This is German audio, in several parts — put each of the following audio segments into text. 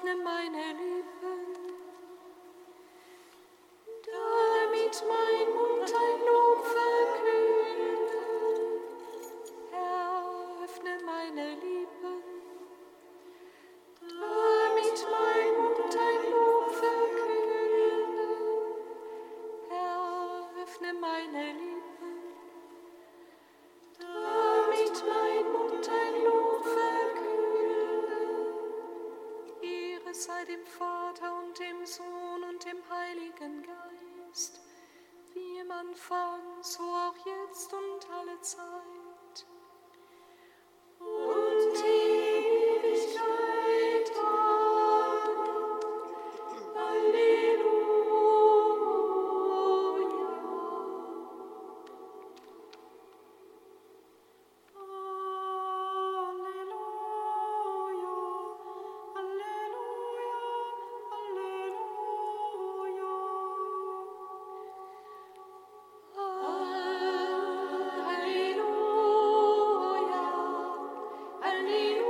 öffne meine morning.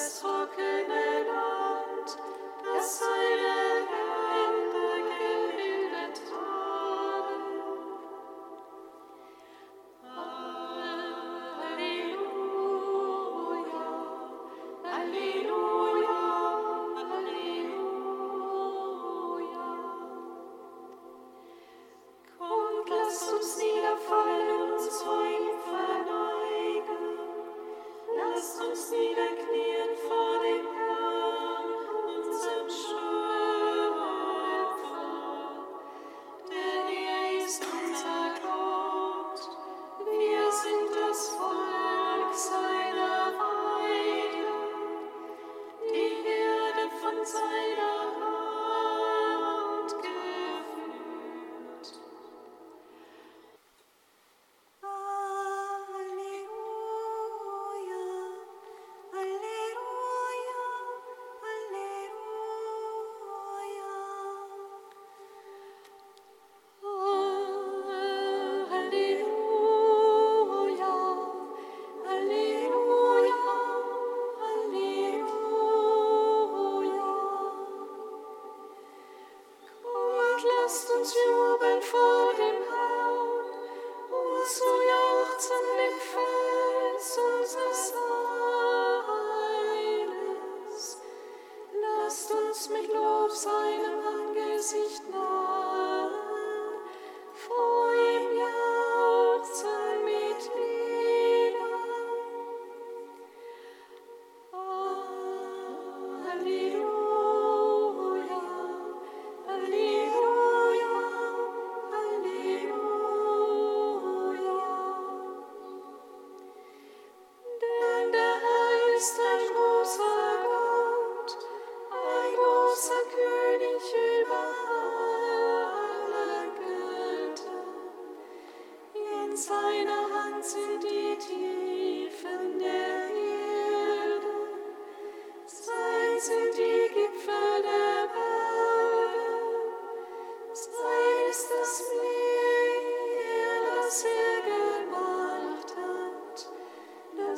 das trockene Land, das heilige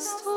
Christ.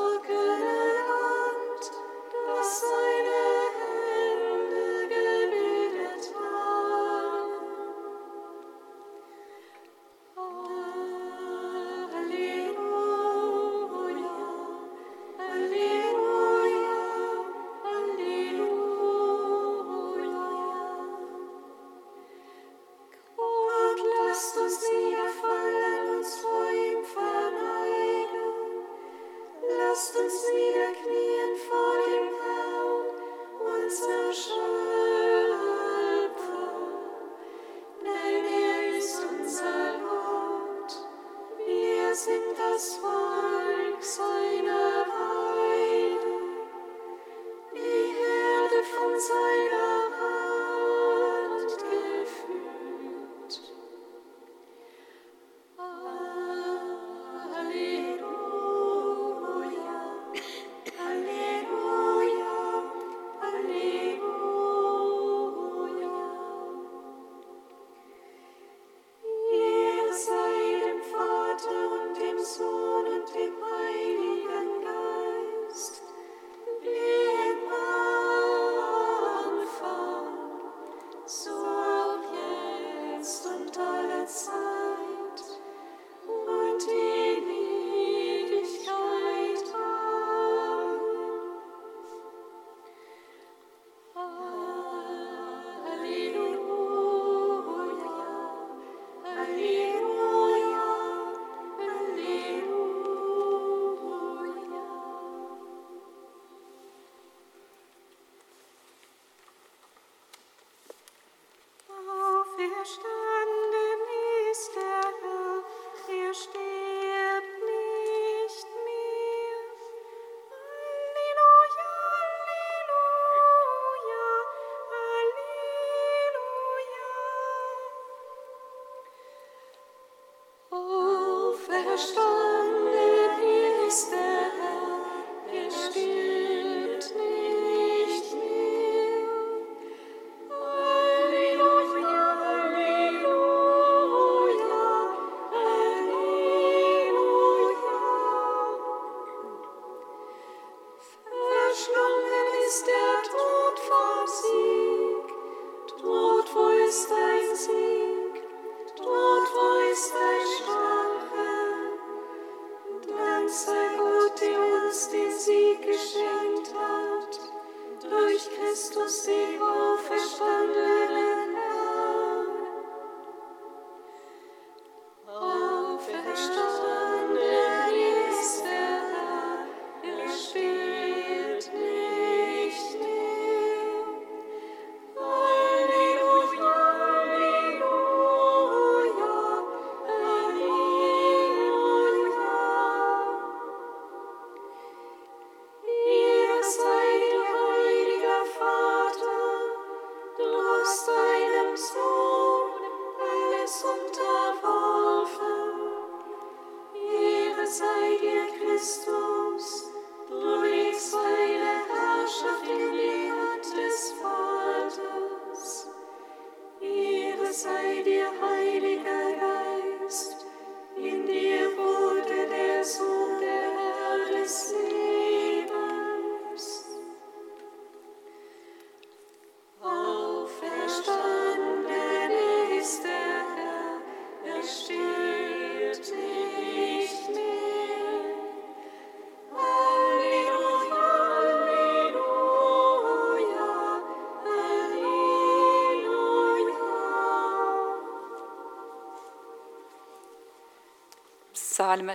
dir, Heiliger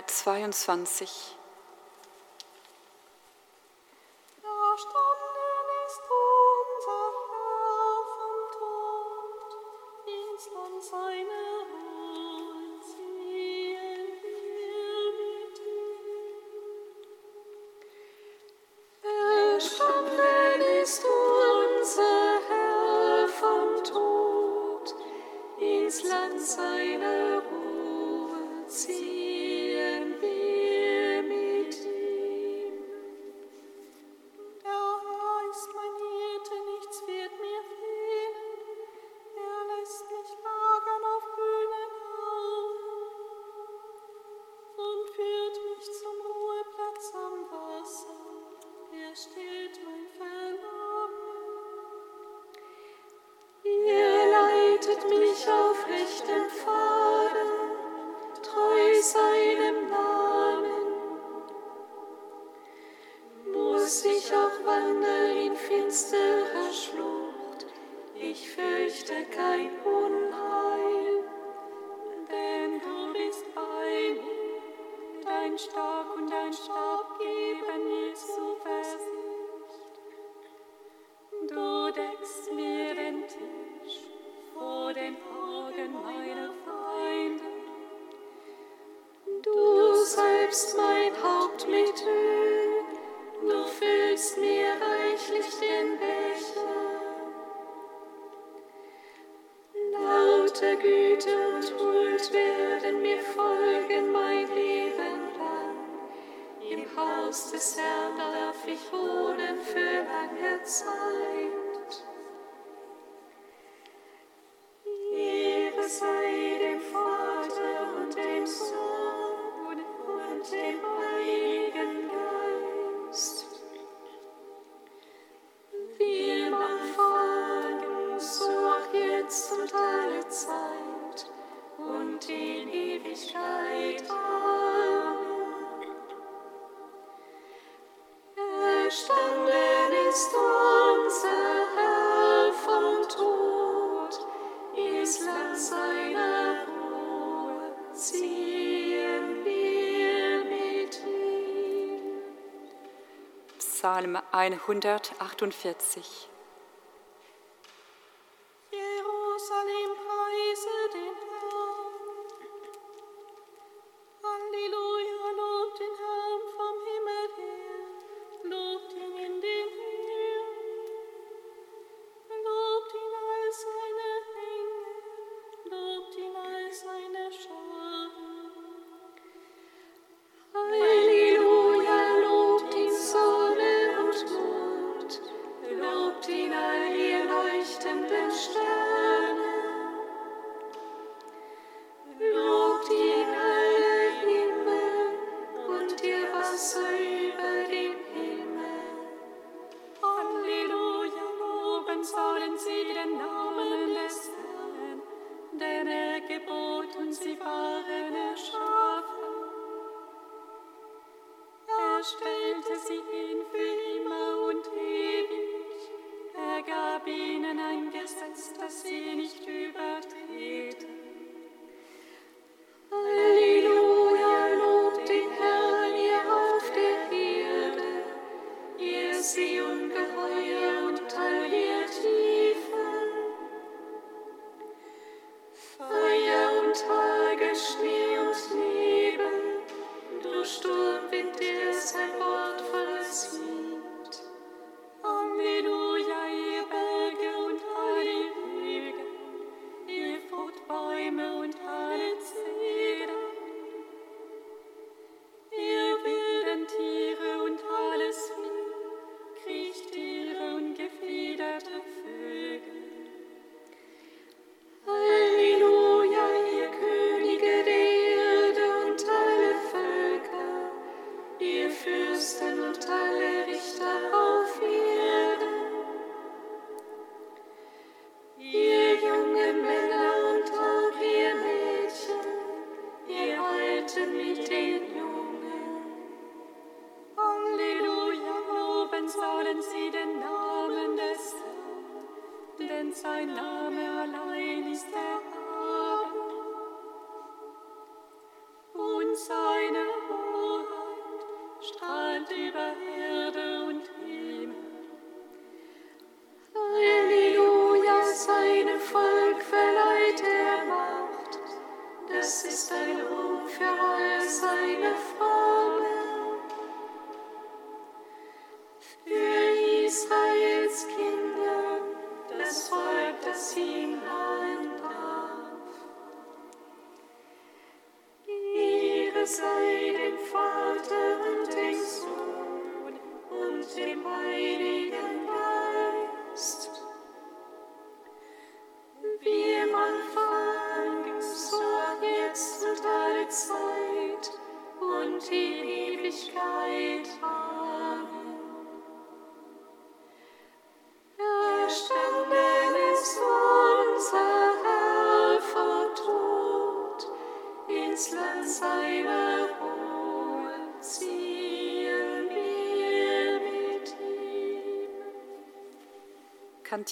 Psalm 22. wandel in finsterer Schlucht, ich fürchte kein Unheil. Haus des Herrn darf ich wohnen für lange Zeit. Psalm 148.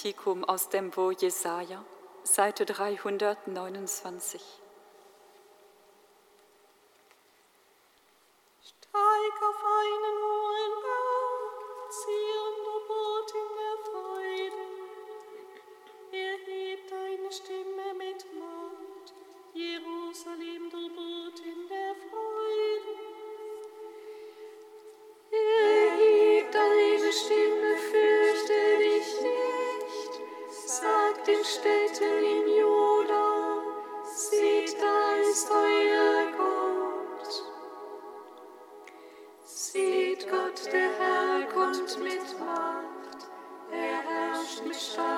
Kantikum aus dem Bo Jesaja, Seite 329. special.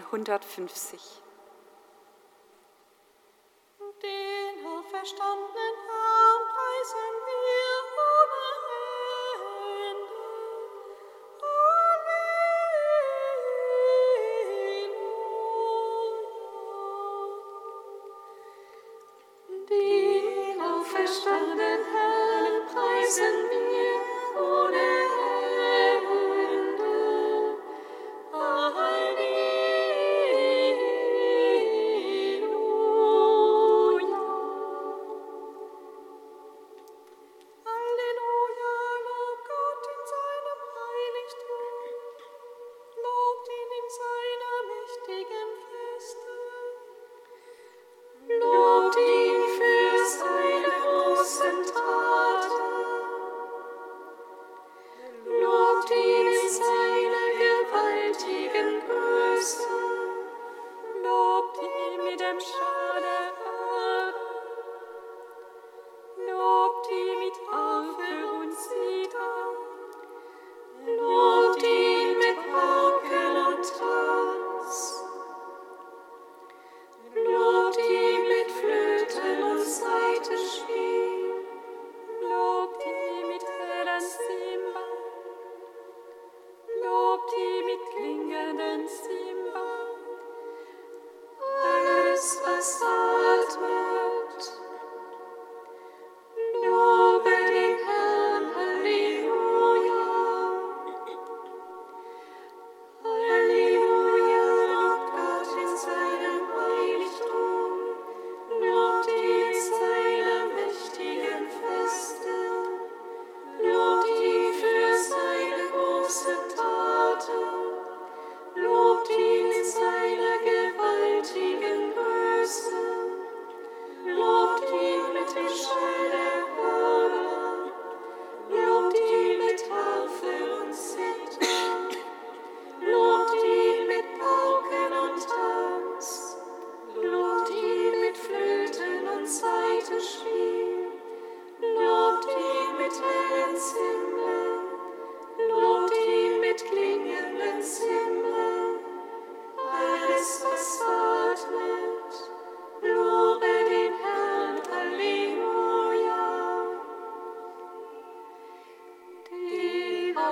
150.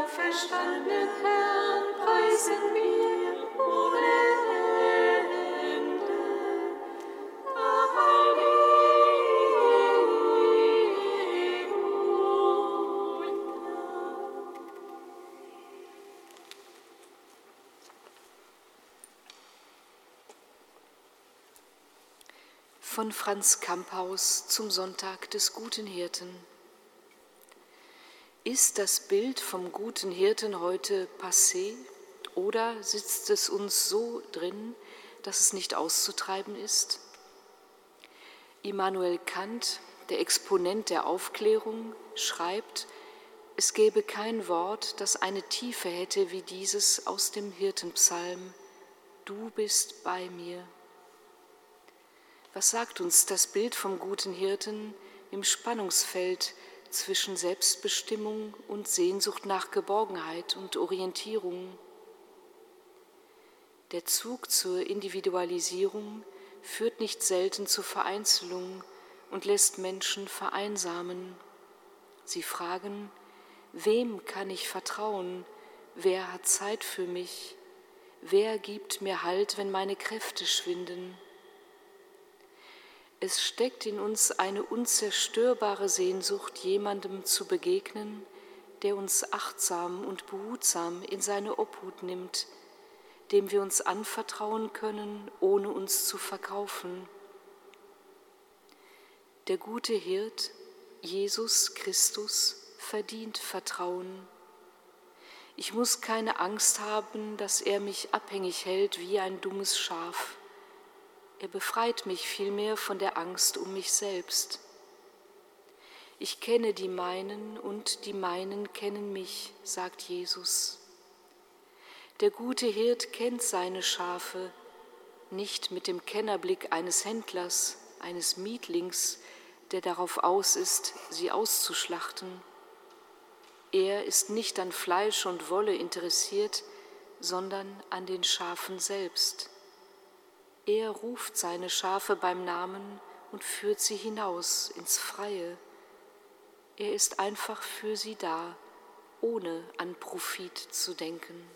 auferstandenen Herrn preisen wir ohne. Von Franz Kamphaus zum Sonntag des guten Hirten. Ist das Bild vom guten Hirten heute passé oder sitzt es uns so drin, dass es nicht auszutreiben ist? Immanuel Kant, der Exponent der Aufklärung, schreibt, es gäbe kein Wort, das eine Tiefe hätte wie dieses aus dem Hirtenpsalm, Du bist bei mir. Was sagt uns das Bild vom guten Hirten im Spannungsfeld zwischen Selbstbestimmung und Sehnsucht nach Geborgenheit und Orientierung? Der Zug zur Individualisierung führt nicht selten zur Vereinzelung und lässt Menschen vereinsamen. Sie fragen, wem kann ich vertrauen? Wer hat Zeit für mich? Wer gibt mir Halt, wenn meine Kräfte schwinden? Es steckt in uns eine unzerstörbare Sehnsucht, jemandem zu begegnen, der uns achtsam und behutsam in seine Obhut nimmt, dem wir uns anvertrauen können, ohne uns zu verkaufen. Der gute Hirt, Jesus Christus, verdient Vertrauen. Ich muss keine Angst haben, dass er mich abhängig hält wie ein dummes Schaf. Er befreit mich vielmehr von der Angst um mich selbst. Ich kenne die meinen und die meinen kennen mich, sagt Jesus. Der gute Hirt kennt seine Schafe, nicht mit dem Kennerblick eines Händlers, eines Mietlings, der darauf aus ist, sie auszuschlachten. Er ist nicht an Fleisch und Wolle interessiert, sondern an den Schafen selbst. Er ruft seine Schafe beim Namen und führt sie hinaus ins Freie. Er ist einfach für sie da, ohne an Profit zu denken.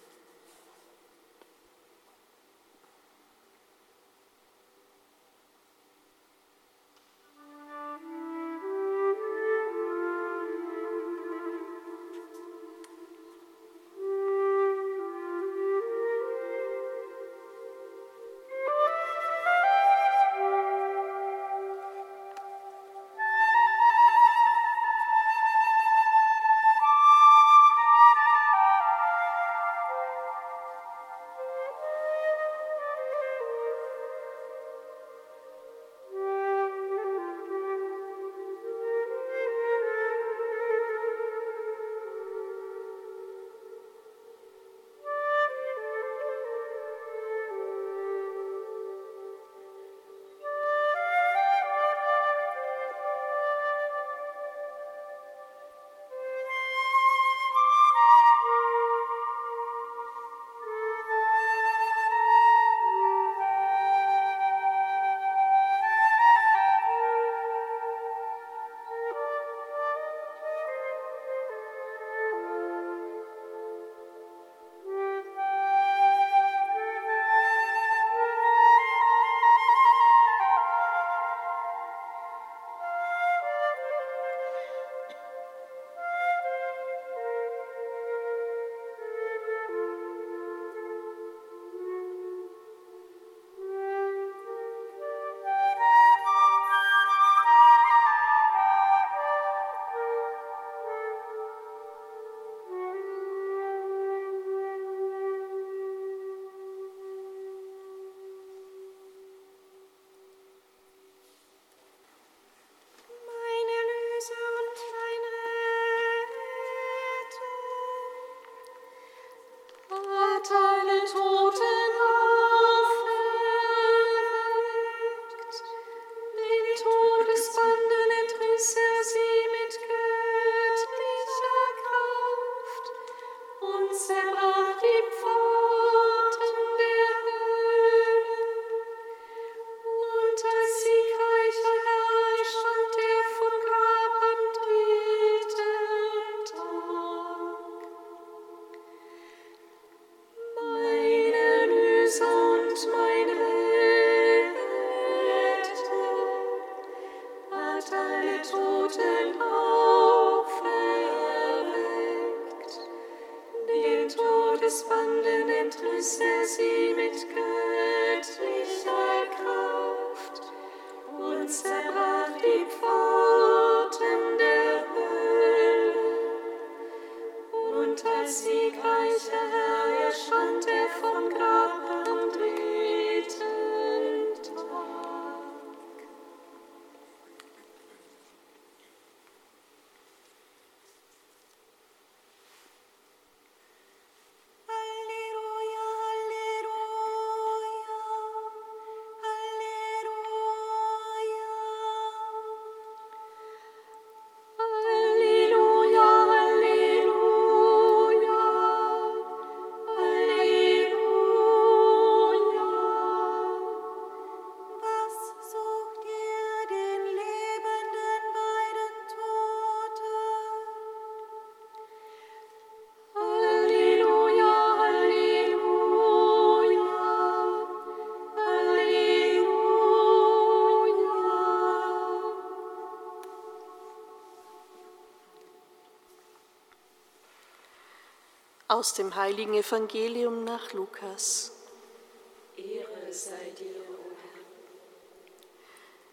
Aus dem heiligen Evangelium nach Lukas. Ehre sei dir, o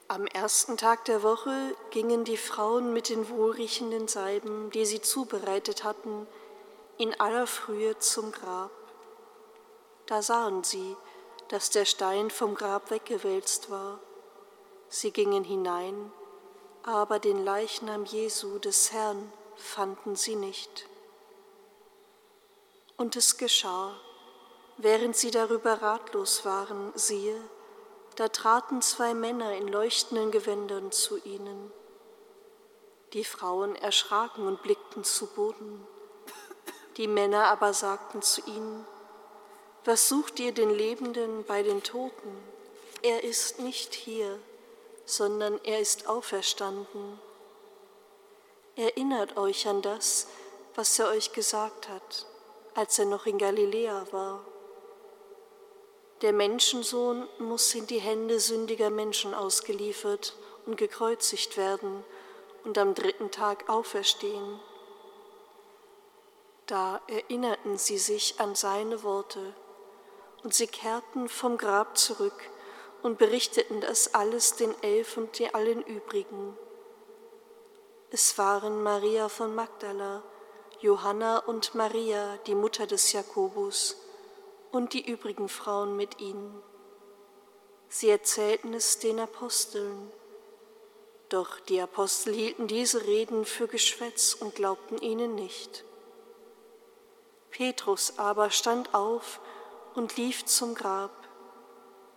Herr. Am ersten Tag der Woche gingen die Frauen mit den wohlriechenden Salben, die sie zubereitet hatten, in aller Frühe zum Grab. Da sahen sie, dass der Stein vom Grab weggewälzt war. Sie gingen hinein, aber den Leichnam Jesu des Herrn fanden sie nicht. Und es geschah, während sie darüber ratlos waren, siehe, da traten zwei Männer in leuchtenden Gewändern zu ihnen. Die Frauen erschraken und blickten zu Boden. Die Männer aber sagten zu ihnen, was sucht ihr den Lebenden bei den Toten? Er ist nicht hier, sondern er ist auferstanden. Erinnert euch an das, was er euch gesagt hat, als er noch in Galiläa war. Der Menschensohn muss in die Hände sündiger Menschen ausgeliefert und gekreuzigt werden und am dritten Tag auferstehen. Da erinnerten sie sich an seine Worte und sie kehrten vom Grab zurück und berichteten das alles den Elf und den allen übrigen. Es waren Maria von Magdala, Johanna und Maria, die Mutter des Jakobus, und die übrigen Frauen mit ihnen. Sie erzählten es den Aposteln. Doch die Apostel hielten diese Reden für Geschwätz und glaubten ihnen nicht. Petrus aber stand auf und lief zum Grab.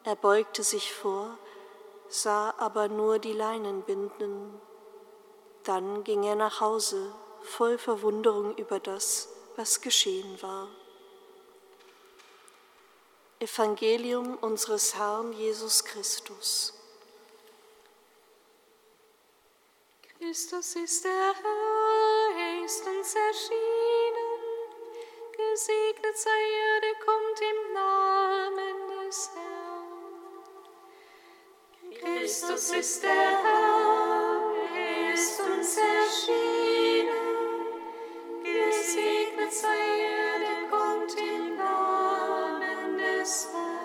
Er beugte sich vor, sah aber nur die Leinenbinden. Dann ging er nach Hause, voll Verwunderung über das, was geschehen war. Evangelium unseres Herrn Jesus Christus. Christus ist der Herr, er ist uns erschienen. Gesegnet sei er, der kommt im Namen des Herrn. Christus ist der Herr, er ist uns erschienen. Gesegnet sei er, der kommt im Namen des Herrn.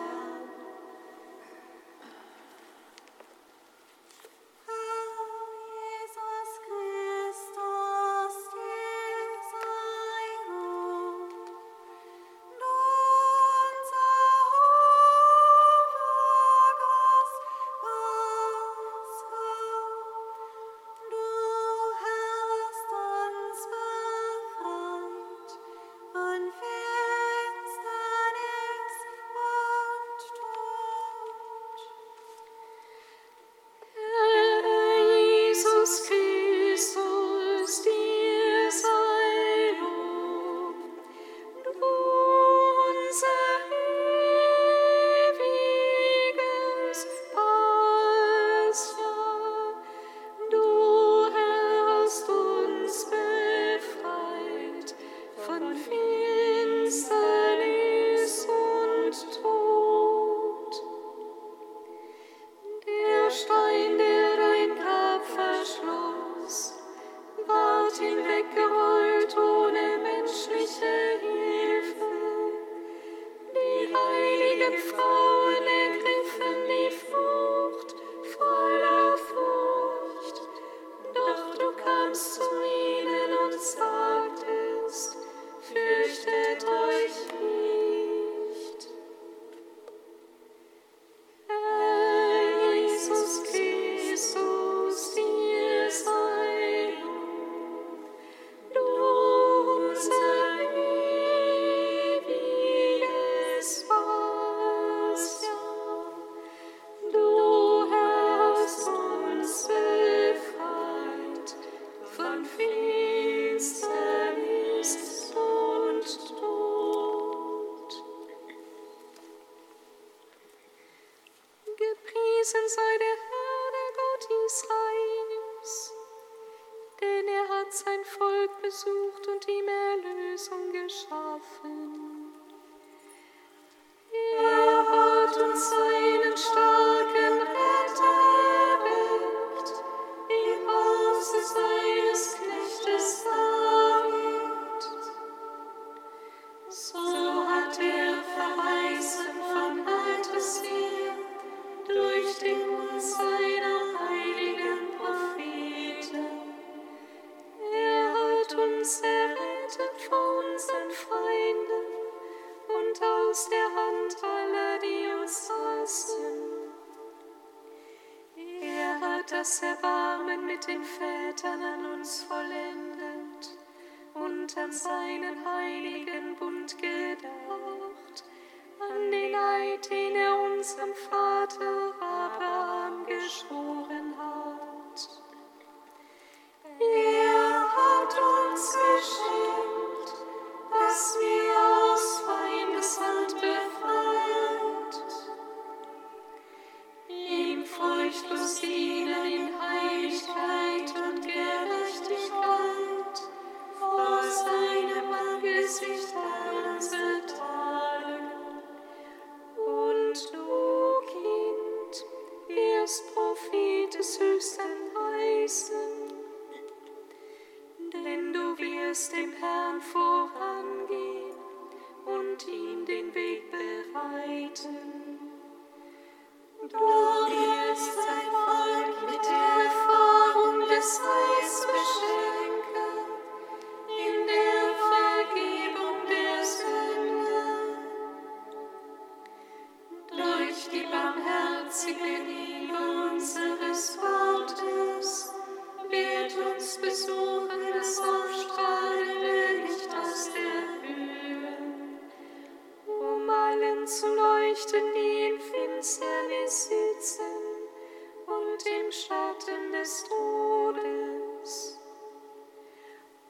Von Finsternis dem Schatten des Todes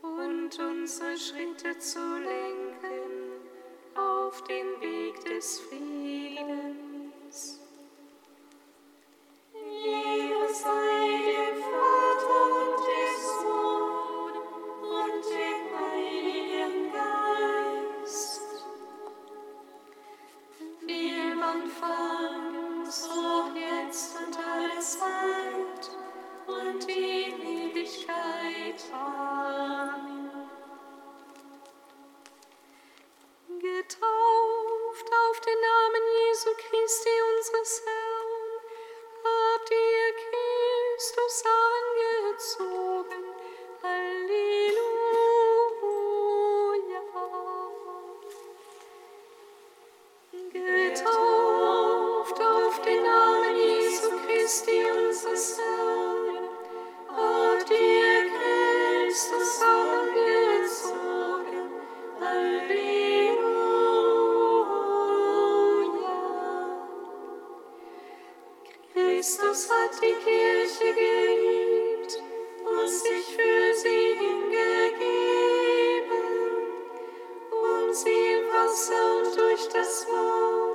und unsere Schritte zu lenken auf den Weg des Friedens. Christus hat die Kirche geliebt und sich für sie hingegeben, um sie im Wasser und durch das Wort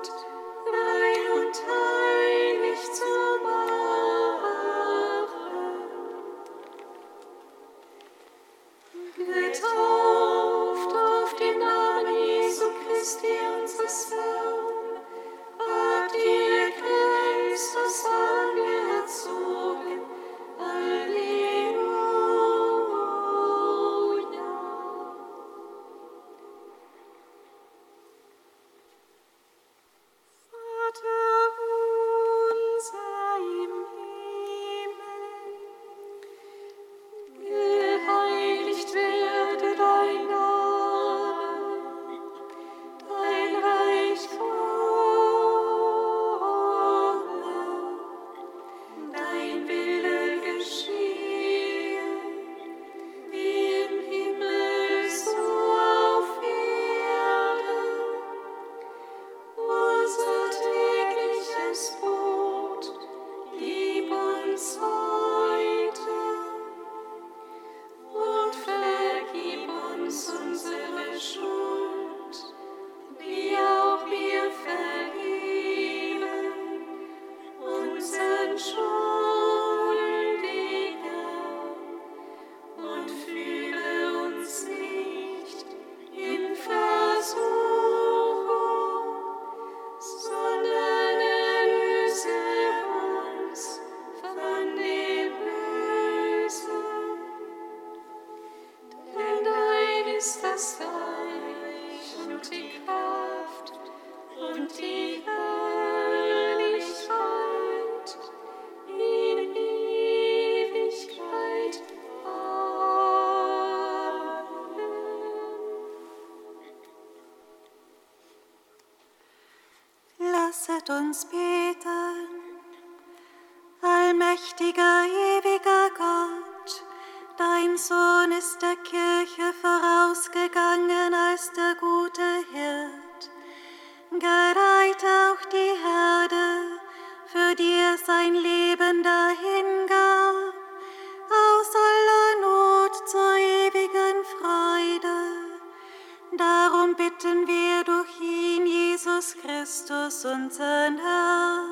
Gereit auch die Herde, für die er sein Leben dahingab, aus aller Not zur ewigen Freude. Darum bitten wir durch ihn, Jesus Christus, unseren Herrn